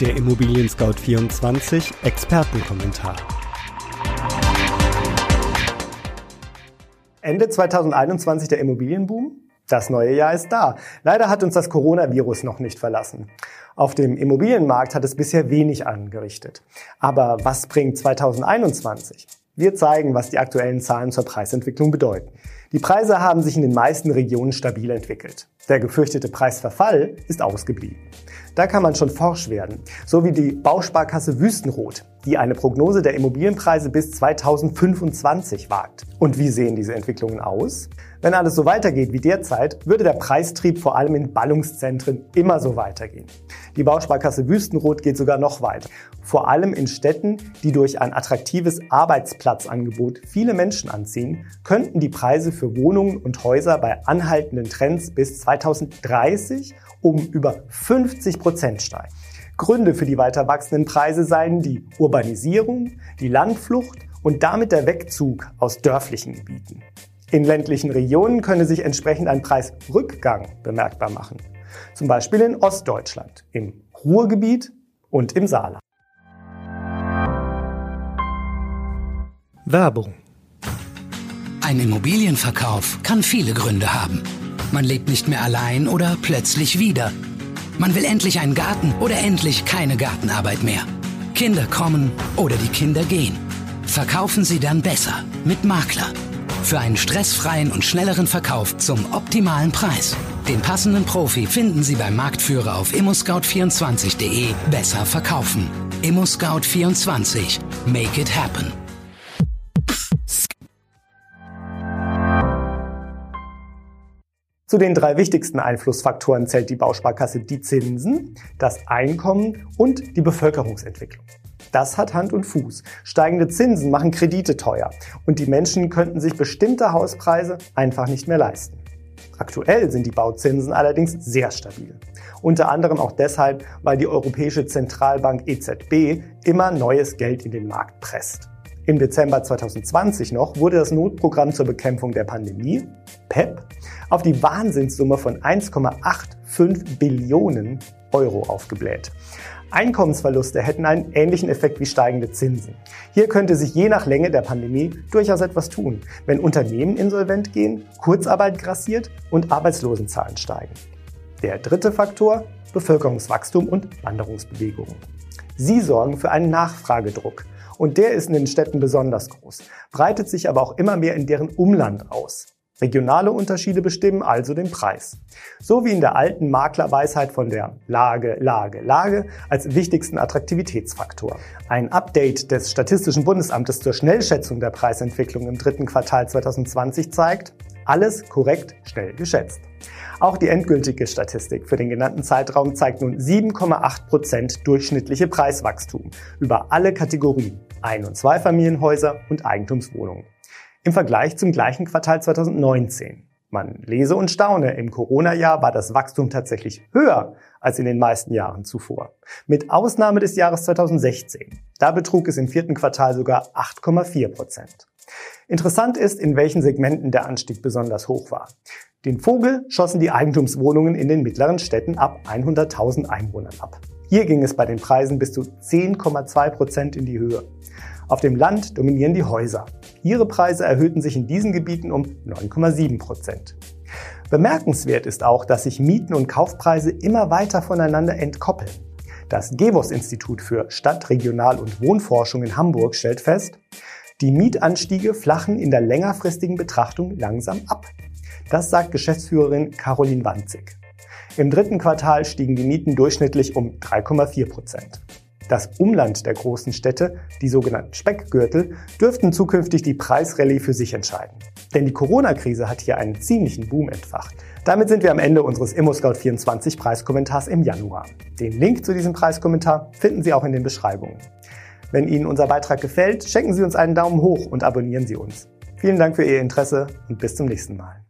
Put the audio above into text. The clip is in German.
Der Immobilien Scout 24 Expertenkommentar. Ende 2021 der Immobilienboom? Das neue Jahr ist da. Leider hat uns das Coronavirus noch nicht verlassen. Auf dem Immobilienmarkt hat es bisher wenig angerichtet. Aber was bringt 2021? Wir zeigen, was die aktuellen Zahlen zur Preisentwicklung bedeuten. Die Preise haben sich in den meisten Regionen stabil entwickelt. Der gefürchtete Preisverfall ist ausgeblieben. Da kann man schon forsch werden, so wie die Bausparkasse Wüstenrot, die eine Prognose der Immobilienpreise bis 2025 wagt. Und wie sehen diese Entwicklungen aus? Wenn alles so weitergeht wie derzeit, würde der Preistrieb vor allem in Ballungszentren immer so weitergehen. Die Bausparkasse Wüstenrot geht sogar noch weiter. Vor allem in Städten, die durch ein attraktives Arbeitsplatzangebot viele Menschen anziehen, könnten die Preise für Wohnungen und Häuser bei anhaltenden Trends bis 2030 um über 50 Prozent steigen. Gründe für die weiter wachsenden Preise seien die Urbanisierung, die Landflucht und damit der Wegzug aus dörflichen Gebieten. In ländlichen Regionen könne sich entsprechend ein Preisrückgang bemerkbar machen. Zum Beispiel in Ostdeutschland, im Ruhrgebiet und im Saarland. Werbung. Ein Immobilienverkauf kann viele Gründe haben. Man lebt nicht mehr allein oder plötzlich wieder. Man will endlich einen Garten oder endlich keine Gartenarbeit mehr. Kinder kommen oder die Kinder gehen. Verkaufen Sie dann besser mit Makler. Für einen stressfreien und schnelleren Verkauf zum optimalen Preis. Den passenden Profi finden Sie beim Marktführer auf immoscout24.de. Besser verkaufen. ImmoScout24. Make it happen. Zu den drei wichtigsten Einflussfaktoren zählt die Bausparkasse die Zinsen, das Einkommen und die Bevölkerungsentwicklung. Das hat Hand und Fuß. Steigende Zinsen machen Kredite teuer und die Menschen könnten sich bestimmte Hauspreise einfach nicht mehr leisten. Aktuell sind die Bauzinsen allerdings sehr stabil. Unter anderem auch deshalb, weil die Europäische Zentralbank EZB immer neues Geld in den Markt presst. Im Dezember 2020 noch wurde das Notprogramm zur Bekämpfung der Pandemie, PEP, auf die Wahnsinnssumme von 1,85 Billionen Euro aufgebläht. Einkommensverluste hätten einen ähnlichen Effekt wie steigende Zinsen. Hier könnte sich je nach Länge der Pandemie durchaus etwas tun, wenn Unternehmen insolvent gehen, Kurzarbeit grassiert und Arbeitslosenzahlen steigen. Der dritte Faktor, Bevölkerungswachstum und Wanderungsbewegungen. Sie sorgen für einen Nachfragedruck. Und der ist in den Städten besonders groß, breitet sich aber auch immer mehr in deren Umland aus. Regionale Unterschiede bestimmen also den Preis. So wie in der alten Maklerweisheit von der Lage, Lage, Lage als wichtigsten Attraktivitätsfaktor. Ein Update des Statistischen Bundesamtes zur Schnellschätzung der Preisentwicklung im dritten Quartal 2020 zeigt, alles korrekt schnell geschätzt. Auch die endgültige Statistik für den genannten Zeitraum zeigt nun 7,8 Prozent durchschnittliche Preiswachstum über alle Kategorien Ein- und Zweifamilienhäuser und Eigentumswohnungen im Vergleich zum gleichen Quartal 2019. Man lese und staune, im Corona-Jahr war das Wachstum tatsächlich höher als in den meisten Jahren zuvor. Mit Ausnahme des Jahres 2016. Da betrug es im vierten Quartal sogar 8,4 Prozent. Interessant ist, in welchen Segmenten der Anstieg besonders hoch war. Den Vogel schossen die Eigentumswohnungen in den mittleren Städten ab 100.000 Einwohnern ab. Hier ging es bei den Preisen bis zu 10,2 Prozent in die Höhe. Auf dem Land dominieren die Häuser. Ihre Preise erhöhten sich in diesen Gebieten um 9,7 Prozent. Bemerkenswert ist auch, dass sich Mieten und Kaufpreise immer weiter voneinander entkoppeln. Das GEWOS-Institut für Stadt-, Regional- und Wohnforschung in Hamburg stellt fest, die Mietanstiege flachen in der längerfristigen Betrachtung langsam ab. Das sagt Geschäftsführerin Caroline Wanzig. Im dritten Quartal stiegen die Mieten durchschnittlich um 3,4 Prozent. Das Umland der großen Städte, die sogenannten Speckgürtel, dürften zukünftig die Preisrallye für sich entscheiden. Denn die Corona-Krise hat hier einen ziemlichen Boom entfacht. Damit sind wir am Ende unseres ImmoScout24 Preiskommentars im Januar. Den Link zu diesem Preiskommentar finden Sie auch in den Beschreibungen. Wenn Ihnen unser Beitrag gefällt, schenken Sie uns einen Daumen hoch und abonnieren Sie uns. Vielen Dank für Ihr Interesse und bis zum nächsten Mal.